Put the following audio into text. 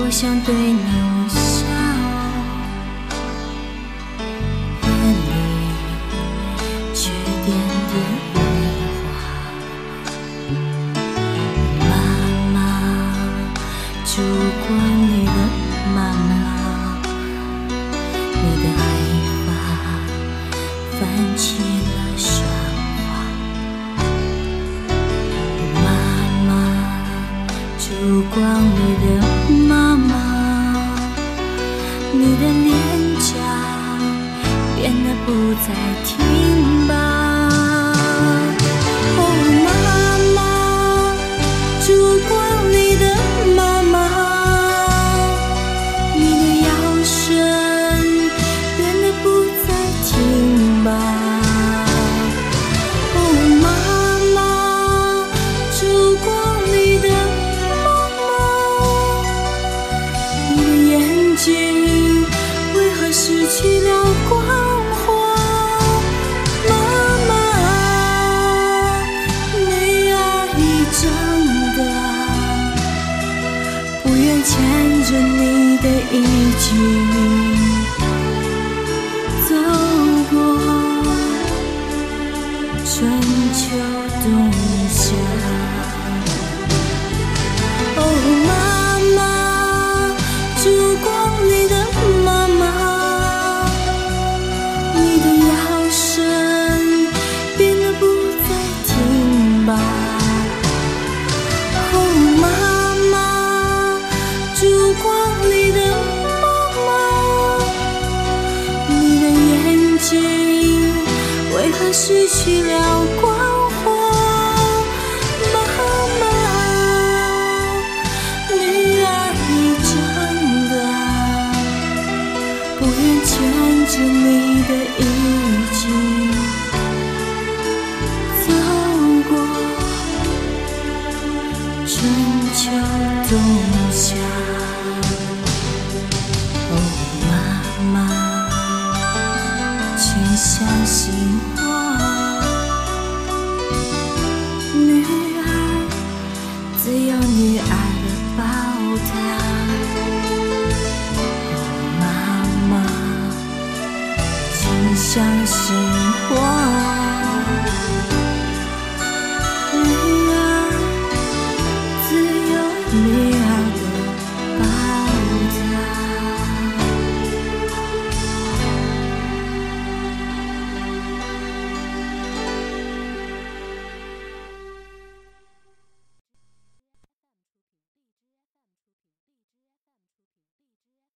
我想对你笑，眼里却点点泪花。妈妈，烛光烛光里的妈妈，你的脸颊变得不再挺拔。去了光华？妈妈，你啊已长大，不愿牵着你的衣襟走过。春秋冬夏。失去了关怀，妈妈，女儿已长大，不愿牵着你的衣襟走过春秋冬夏。哦，妈妈，请相信我。相信我